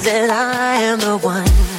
said, I am the one.